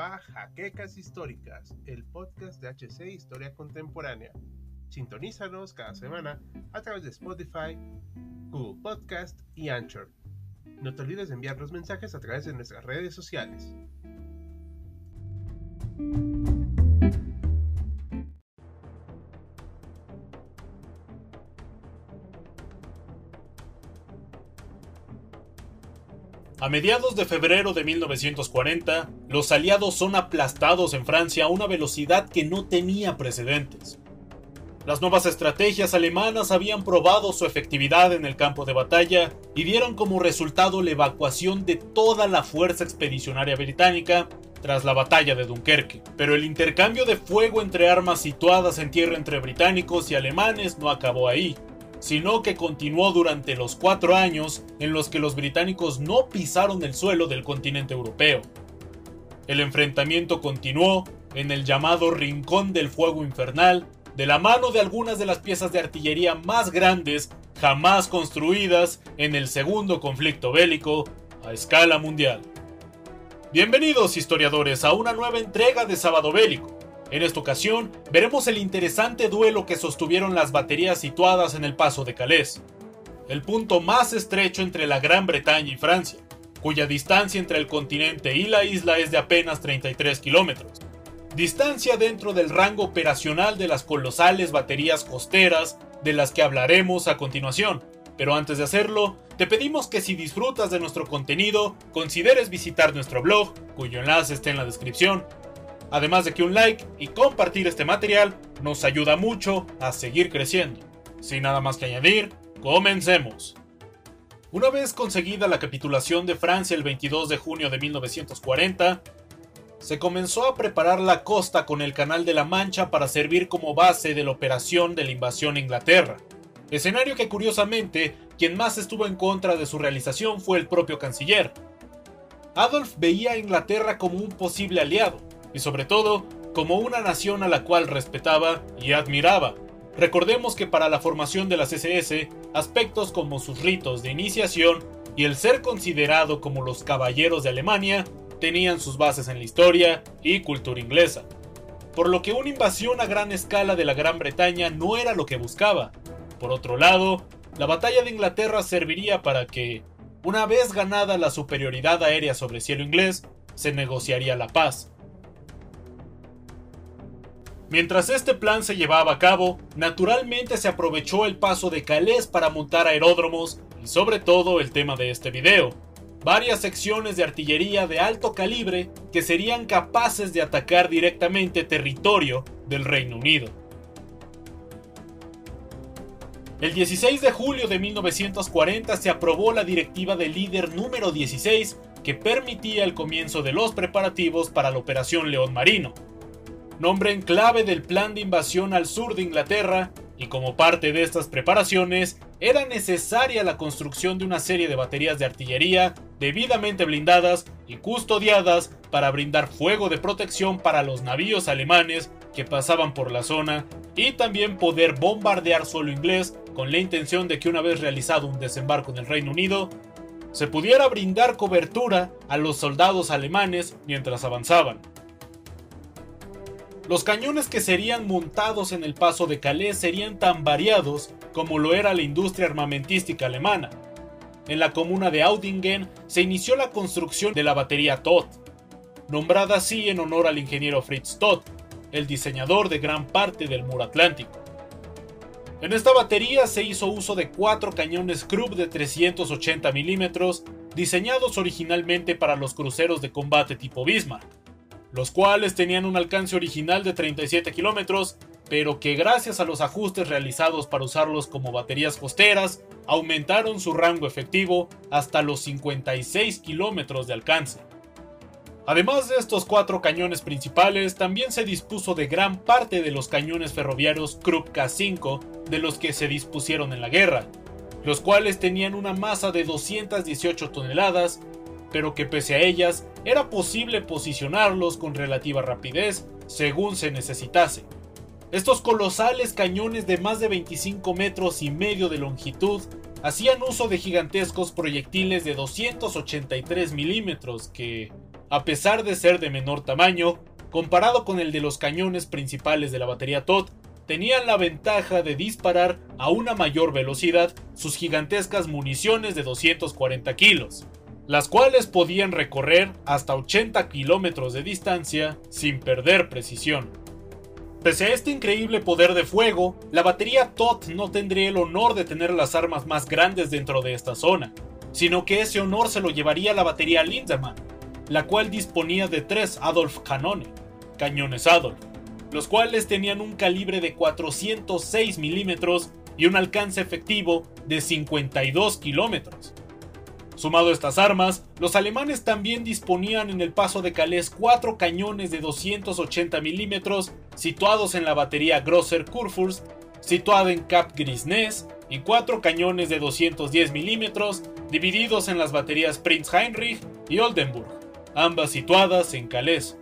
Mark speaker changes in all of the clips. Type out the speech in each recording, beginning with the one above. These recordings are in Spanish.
Speaker 1: a Jaquecas Históricas, el podcast de HC Historia Contemporánea. Sintonízanos cada semana a través de Spotify, Google Podcast y Anchor. No te olvides de enviar los mensajes a través de nuestras redes sociales.
Speaker 2: A mediados de febrero de 1940, los aliados son aplastados en Francia a una velocidad que no tenía precedentes. Las nuevas estrategias alemanas habían probado su efectividad en el campo de batalla y dieron como resultado la evacuación de toda la fuerza expedicionaria británica tras la batalla de Dunkerque. Pero el intercambio de fuego entre armas situadas en tierra entre británicos y alemanes no acabó ahí sino que continuó durante los cuatro años en los que los británicos no pisaron el suelo del continente europeo. El enfrentamiento continuó en el llamado Rincón del Fuego Infernal, de la mano de algunas de las piezas de artillería más grandes jamás construidas en el segundo conflicto bélico a escala mundial. Bienvenidos historiadores a una nueva entrega de Sábado Bélico en esta ocasión, veremos el interesante duelo que sostuvieron las baterías situadas en el paso de Calais, el punto más estrecho entre la Gran Bretaña y Francia, cuya distancia entre el continente y la isla es de apenas 33 kilómetros. Distancia dentro del rango operacional de las colosales baterías costeras de las que hablaremos a continuación. Pero antes de hacerlo, te pedimos que si disfrutas de nuestro contenido, consideres visitar nuestro blog, cuyo enlace está en la descripción, Además de que un like y compartir este material nos ayuda mucho a seguir creciendo. Sin nada más que añadir, comencemos. Una vez conseguida la capitulación de Francia el 22 de junio de 1940, se comenzó a preparar la costa con el Canal de la Mancha para servir como base de la operación de la invasión a Inglaterra. Escenario que curiosamente, quien más estuvo en contra de su realización fue el propio canciller. Adolf veía a Inglaterra como un posible aliado, y sobre todo como una nación a la cual respetaba y admiraba. Recordemos que para la formación de las SS, aspectos como sus ritos de iniciación y el ser considerado como los caballeros de Alemania tenían sus bases en la historia y cultura inglesa. Por lo que una invasión a gran escala de la Gran Bretaña no era lo que buscaba. Por otro lado, la batalla de Inglaterra serviría para que, una vez ganada la superioridad aérea sobre cielo inglés, se negociaría la paz. Mientras este plan se llevaba a cabo, naturalmente se aprovechó el paso de Calais para montar aeródromos y sobre todo el tema de este video, varias secciones de artillería de alto calibre que serían capaces de atacar directamente territorio del Reino Unido. El 16 de julio de 1940 se aprobó la directiva del líder número 16 que permitía el comienzo de los preparativos para la Operación León Marino, nombre en clave del plan de invasión al sur de Inglaterra, y como parte de estas preparaciones, era necesaria la construcción de una serie de baterías de artillería debidamente blindadas y custodiadas para brindar fuego de protección para los navíos alemanes que pasaban por la zona y también poder bombardear suelo inglés con la intención de que una vez realizado un desembarco en el Reino Unido, se pudiera brindar cobertura a los soldados alemanes mientras avanzaban. Los cañones que serían montados en el paso de Calais serían tan variados como lo era la industria armamentística alemana. En la comuna de Audingen se inició la construcción de la batería Todt, nombrada así en honor al ingeniero Fritz Todt, el diseñador de gran parte del muro atlántico. En esta batería se hizo uso de cuatro cañones Krupp de 380 milímetros, diseñados originalmente para los cruceros de combate tipo Bismarck los cuales tenían un alcance original de 37 kilómetros, pero que gracias a los ajustes realizados para usarlos como baterías costeras, aumentaron su rango efectivo hasta los 56 kilómetros de alcance. Además de estos cuatro cañones principales, también se dispuso de gran parte de los cañones ferroviarios Krupp K5 de los que se dispusieron en la guerra, los cuales tenían una masa de 218 toneladas pero que pese a ellas era posible posicionarlos con relativa rapidez según se necesitase. Estos colosales cañones de más de 25 metros y medio de longitud hacían uso de gigantescos proyectiles de 283 milímetros que, a pesar de ser de menor tamaño, comparado con el de los cañones principales de la batería Todd, tenían la ventaja de disparar a una mayor velocidad sus gigantescas municiones de 240 kilos, las cuales podían recorrer hasta 80 kilómetros de distancia sin perder precisión. Pese a este increíble poder de fuego, la batería Todd no tendría el honor de tener las armas más grandes dentro de esta zona, sino que ese honor se lo llevaría la batería Lindemann, la cual disponía de tres Adolf Canone, cañones Adolf, los cuales tenían un calibre de 406 milímetros y un alcance efectivo de 52 kilómetros. Sumado a estas armas, los alemanes también disponían en el paso de Calais cuatro cañones de 280 milímetros situados en la batería Grosser Kurfürst, situada en Cap Grisnez, y cuatro cañones de 210 milímetros divididos en las baterías Prinz Heinrich y Oldenburg, ambas situadas en Calais.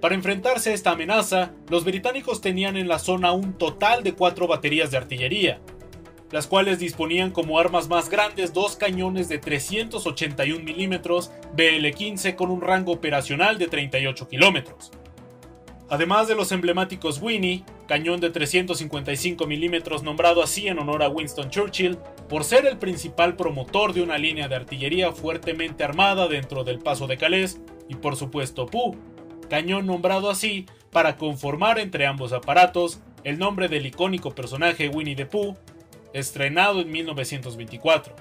Speaker 2: Para enfrentarse a esta amenaza, los británicos tenían en la zona un total de cuatro baterías de artillería, las cuales disponían como armas más grandes dos cañones de 381 mm BL-15 con un rango operacional de 38 km. Además de los emblemáticos Winnie, cañón de 355 mm nombrado así en honor a Winston Churchill, por ser el principal promotor de una línea de artillería fuertemente armada dentro del Paso de Calais, y por supuesto Pooh, cañón nombrado así para conformar entre ambos aparatos el nombre del icónico personaje Winnie the Pooh, estrenado en 1924.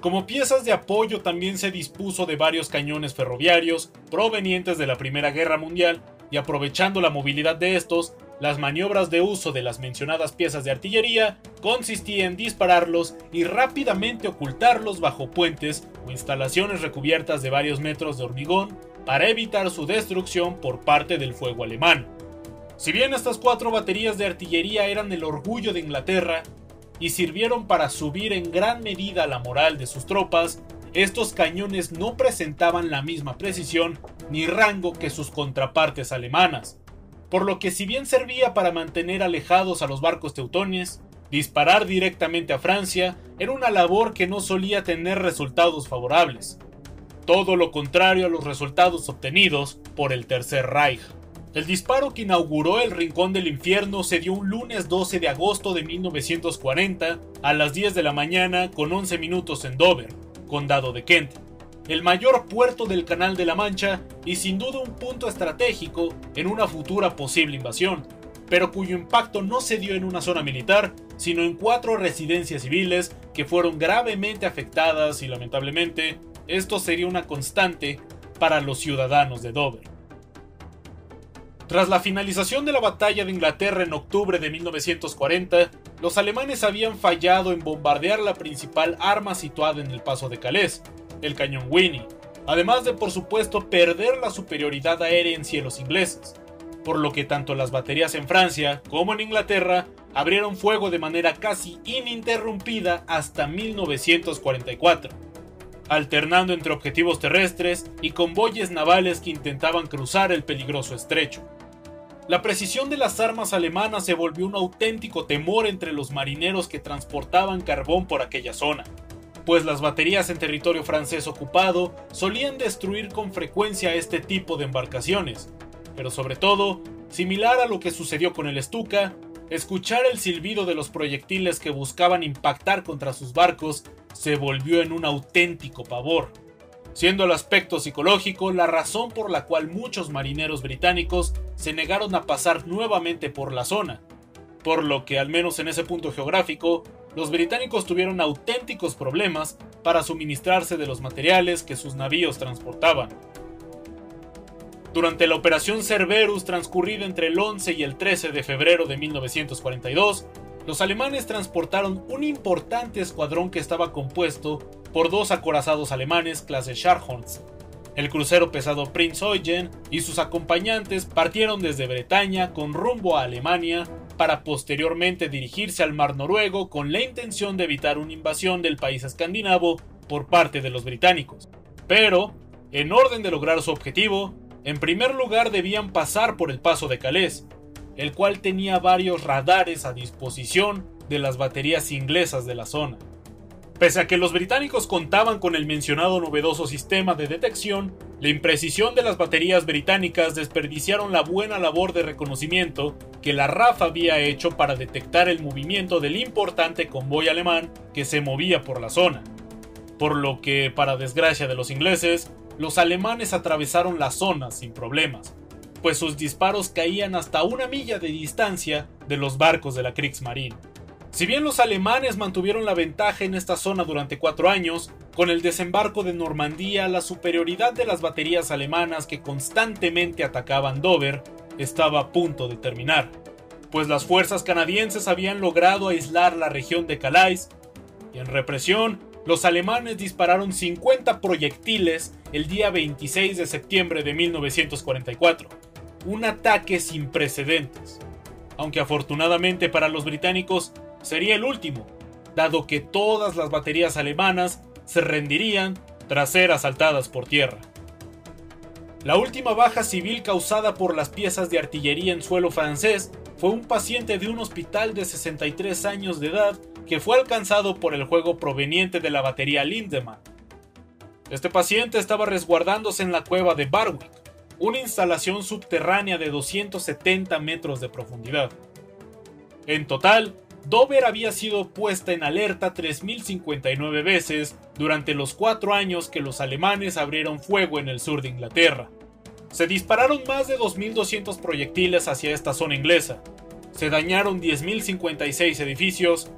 Speaker 2: Como piezas de apoyo también se dispuso de varios cañones ferroviarios provenientes de la Primera Guerra Mundial y aprovechando la movilidad de estos, las maniobras de uso de las mencionadas piezas de artillería consistían en dispararlos y rápidamente ocultarlos bajo puentes o instalaciones recubiertas de varios metros de hormigón para evitar su destrucción por parte del fuego alemán. Si bien estas cuatro baterías de artillería eran el orgullo de Inglaterra y sirvieron para subir en gran medida la moral de sus tropas, estos cañones no presentaban la misma precisión ni rango que sus contrapartes alemanas, por lo que si bien servía para mantener alejados a los barcos teutones, disparar directamente a Francia era una labor que no solía tener resultados favorables, todo lo contrario a los resultados obtenidos por el Tercer Reich. El disparo que inauguró el Rincón del Infierno se dio un lunes 12 de agosto de 1940 a las 10 de la mañana con 11 minutos en Dover, condado de Kent, el mayor puerto del Canal de la Mancha y sin duda un punto estratégico en una futura posible invasión, pero cuyo impacto no se dio en una zona militar, sino en cuatro residencias civiles que fueron gravemente afectadas y lamentablemente esto sería una constante para los ciudadanos de Dover. Tras la finalización de la batalla de Inglaterra en octubre de 1940, los alemanes habían fallado en bombardear la principal arma situada en el paso de Calais, el cañón Winnie, además de por supuesto perder la superioridad aérea en cielos ingleses, por lo que tanto las baterías en Francia como en Inglaterra abrieron fuego de manera casi ininterrumpida hasta 1944 alternando entre objetivos terrestres y convoyes navales que intentaban cruzar el peligroso estrecho. La precisión de las armas alemanas se volvió un auténtico temor entre los marineros que transportaban carbón por aquella zona, pues las baterías en territorio francés ocupado solían destruir con frecuencia este tipo de embarcaciones, pero sobre todo, similar a lo que sucedió con el Stuka, escuchar el silbido de los proyectiles que buscaban impactar contra sus barcos se volvió en un auténtico pavor, siendo el aspecto psicológico la razón por la cual muchos marineros británicos se negaron a pasar nuevamente por la zona, por lo que al menos en ese punto geográfico, los británicos tuvieron auténticos problemas para suministrarse de los materiales que sus navíos transportaban. Durante la operación Cerberus transcurrida entre el 11 y el 13 de febrero de 1942, los alemanes transportaron un importante escuadrón que estaba compuesto por dos acorazados alemanes clase Scharhorst. El crucero pesado Prinz Eugen y sus acompañantes partieron desde Bretaña con rumbo a Alemania para posteriormente dirigirse al mar noruego con la intención de evitar una invasión del país escandinavo por parte de los británicos. Pero, en orden de lograr su objetivo, en primer lugar debían pasar por el paso de Calais, el cual tenía varios radares a disposición de las baterías inglesas de la zona. Pese a que los británicos contaban con el mencionado novedoso sistema de detección, la imprecisión de las baterías británicas desperdiciaron la buena labor de reconocimiento que la RAF había hecho para detectar el movimiento del importante convoy alemán que se movía por la zona. Por lo que, para desgracia de los ingleses, los alemanes atravesaron la zona sin problemas, pues sus disparos caían hasta una milla de distancia de los barcos de la Kriegsmarine. Si bien los alemanes mantuvieron la ventaja en esta zona durante cuatro años, con el desembarco de Normandía la superioridad de las baterías alemanas que constantemente atacaban Dover estaba a punto de terminar, pues las fuerzas canadienses habían logrado aislar la región de Calais, y en represión, los alemanes dispararon 50 proyectiles el día 26 de septiembre de 1944, un ataque sin precedentes, aunque afortunadamente para los británicos sería el último, dado que todas las baterías alemanas se rendirían tras ser asaltadas por tierra. La última baja civil causada por las piezas de artillería en suelo francés fue un paciente de un hospital de 63 años de edad que fue alcanzado por el juego proveniente de la batería Lindemann. Este paciente estaba resguardándose en la cueva de Barwick, una instalación subterránea de 270 metros de profundidad. En total, Dover había sido puesta en alerta 3.059 veces durante los cuatro años que los alemanes abrieron fuego en el sur de Inglaterra. Se dispararon más de 2.200 proyectiles hacia esta zona inglesa. Se dañaron 10.056 edificios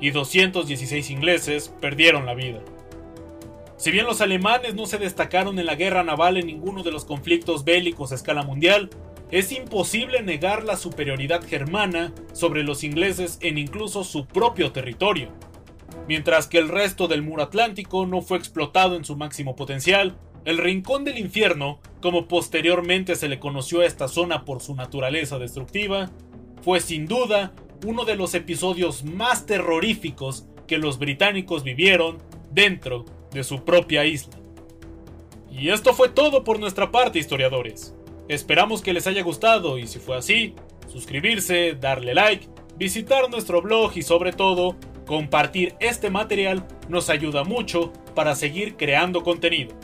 Speaker 2: y 216 ingleses perdieron la vida. Si bien los alemanes no se destacaron en la guerra naval en ninguno de los conflictos bélicos a escala mundial, es imposible negar la superioridad germana sobre los ingleses en incluso su propio territorio. Mientras que el resto del muro atlántico no fue explotado en su máximo potencial, el rincón del infierno, como posteriormente se le conoció a esta zona por su naturaleza destructiva, fue sin duda uno de los episodios más terroríficos que los británicos vivieron dentro de su propia isla. Y esto fue todo por nuestra parte, historiadores. Esperamos que les haya gustado y si fue así, suscribirse, darle like, visitar nuestro blog y sobre todo, compartir este material nos ayuda mucho para seguir creando contenido.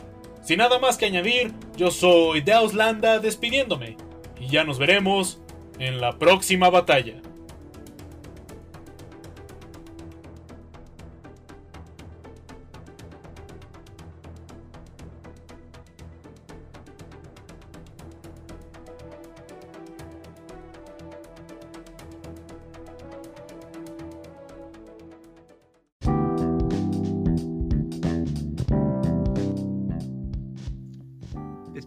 Speaker 2: Sin nada más que añadir, yo soy Deauslanda despidiéndome y ya nos veremos en la próxima batalla.